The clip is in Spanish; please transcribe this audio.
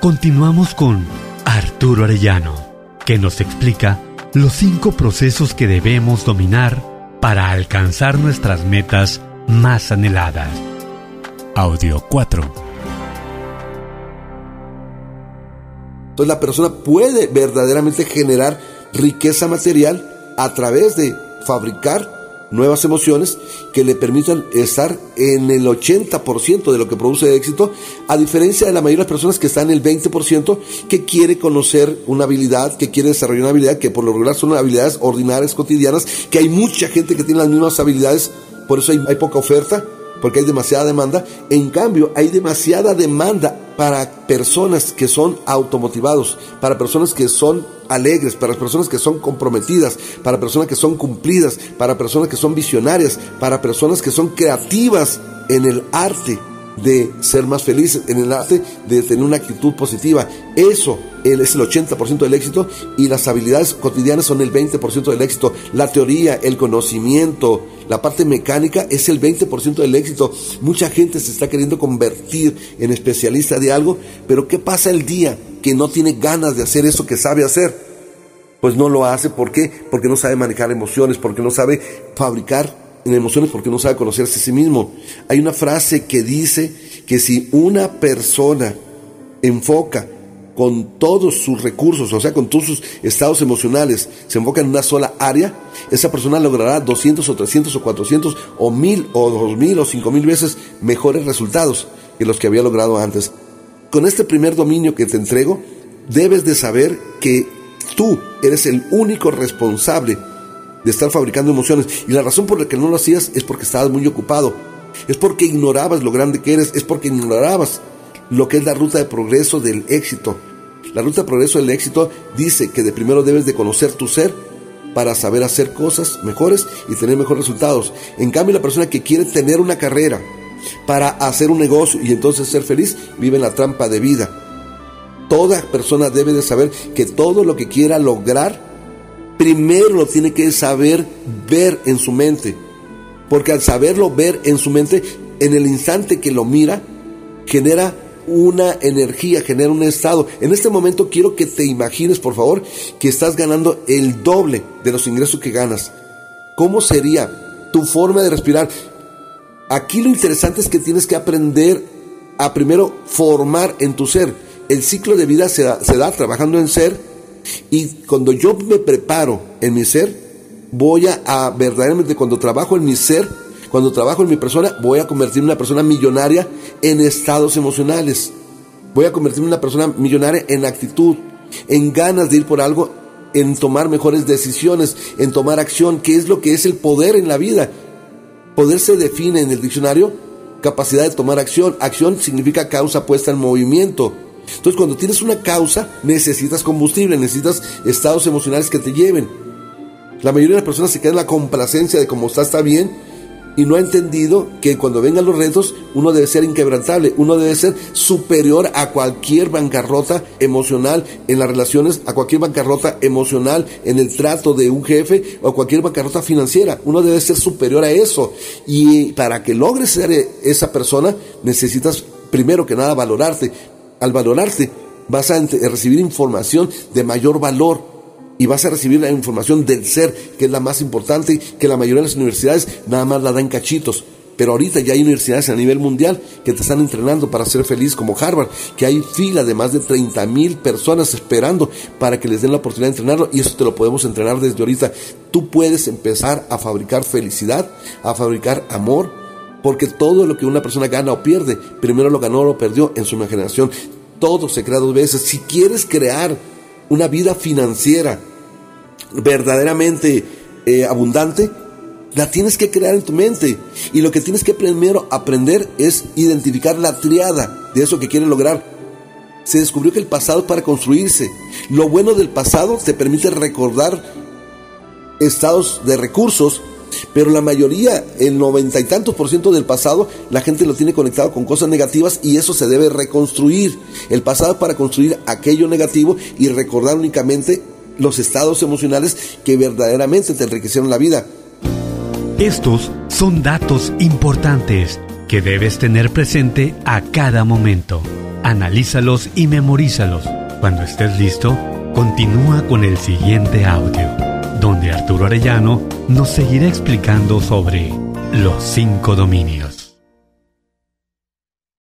Continuamos con Arturo Arellano, que nos explica los cinco procesos que debemos dominar para alcanzar nuestras metas más anheladas. Audio 4. Entonces la persona puede verdaderamente generar riqueza material a través de fabricar nuevas emociones que le permitan estar en el 80% de lo que produce éxito, a diferencia de la mayoría de las personas que están en el 20% que quiere conocer una habilidad, que quiere desarrollar una habilidad, que por lo regular son habilidades ordinarias, cotidianas, que hay mucha gente que tiene las mismas habilidades, por eso hay, hay poca oferta, porque hay demasiada demanda. En cambio, hay demasiada demanda para personas que son automotivados, para personas que son alegres, para personas que son comprometidas, para personas que son cumplidas, para personas que son visionarias, para personas que son creativas en el arte de ser más felices, en el arte de tener una actitud positiva. Eso es el 80% del éxito y las habilidades cotidianas son el 20% del éxito. La teoría, el conocimiento, la parte mecánica es el 20% del éxito. Mucha gente se está queriendo convertir en especialista de algo, pero ¿qué pasa el día que no tiene ganas de hacer eso que sabe hacer? Pues no lo hace, ¿por qué? Porque no sabe manejar emociones, porque no sabe fabricar emociones porque no sabe conocerse a sí mismo. Hay una frase que dice que si una persona enfoca con todos sus recursos, o sea, con todos sus estados emocionales, se enfoca en una sola área, esa persona logrará 200 o 300 o 400 o 1000 o 2000 o 5000 veces mejores resultados que los que había logrado antes. Con este primer dominio que te entrego, debes de saber que tú eres el único responsable de estar fabricando emociones. Y la razón por la que no lo hacías es porque estabas muy ocupado. Es porque ignorabas lo grande que eres. Es porque ignorabas lo que es la ruta de progreso del éxito. La ruta progreso del éxito dice que de primero debes de conocer tu ser para saber hacer cosas mejores y tener mejores resultados. En cambio, la persona que quiere tener una carrera para hacer un negocio y entonces ser feliz, vive en la trampa de vida. Toda persona debe de saber que todo lo que quiera lograr primero lo tiene que saber ver en su mente. Porque al saberlo ver en su mente, en el instante que lo mira, genera una energía, genera un estado. En este momento quiero que te imagines, por favor, que estás ganando el doble de los ingresos que ganas. ¿Cómo sería tu forma de respirar? Aquí lo interesante es que tienes que aprender a primero formar en tu ser. El ciclo de vida se da, se da trabajando en ser y cuando yo me preparo en mi ser, voy a, verdaderamente, cuando trabajo en mi ser, cuando trabajo en mi persona, voy a convertirme en una persona millonaria en estados emocionales. Voy a convertirme en una persona millonaria en actitud, en ganas de ir por algo, en tomar mejores decisiones, en tomar acción, que es lo que es el poder en la vida. Poder se define en el diccionario capacidad de tomar acción. Acción significa causa puesta en movimiento. Entonces, cuando tienes una causa, necesitas combustible, necesitas estados emocionales que te lleven. La mayoría de las personas se queda en la complacencia de cómo está, está bien, y no ha entendido que cuando vengan los retos, uno debe ser inquebrantable, uno debe ser superior a cualquier bancarrota emocional en las relaciones, a cualquier bancarrota emocional en el trato de un jefe o a cualquier bancarrota financiera. Uno debe ser superior a eso. Y para que logres ser esa persona, necesitas primero que nada valorarte, al valorarte, vas a recibir información de mayor valor y vas a recibir la información del ser, que es la más importante, que la mayoría de las universidades nada más la dan cachitos. Pero ahorita ya hay universidades a nivel mundial que te están entrenando para ser feliz, como Harvard, que hay fila de más de 30 mil personas esperando para que les den la oportunidad de entrenarlo y eso te lo podemos entrenar desde ahorita. Tú puedes empezar a fabricar felicidad, a fabricar amor, porque todo lo que una persona gana o pierde, primero lo ganó o lo perdió en su imaginación. Todo se crea dos veces. Si quieres crear una vida financiera verdaderamente eh, abundante, la tienes que crear en tu mente. Y lo que tienes que primero aprender es identificar la triada de eso que quieres lograr. Se descubrió que el pasado es para construirse. Lo bueno del pasado te permite recordar estados de recursos pero la mayoría, el noventa y tantos por ciento del pasado, la gente lo tiene conectado con cosas negativas y eso se debe reconstruir. El pasado para construir aquello negativo y recordar únicamente los estados emocionales que verdaderamente te enriquecieron la vida. Estos son datos importantes que debes tener presente a cada momento. analízalos y memorízalos. Cuando estés listo, continúa con el siguiente audio, donde Arturo Arellano nos seguirá explicando sobre los cinco dominios.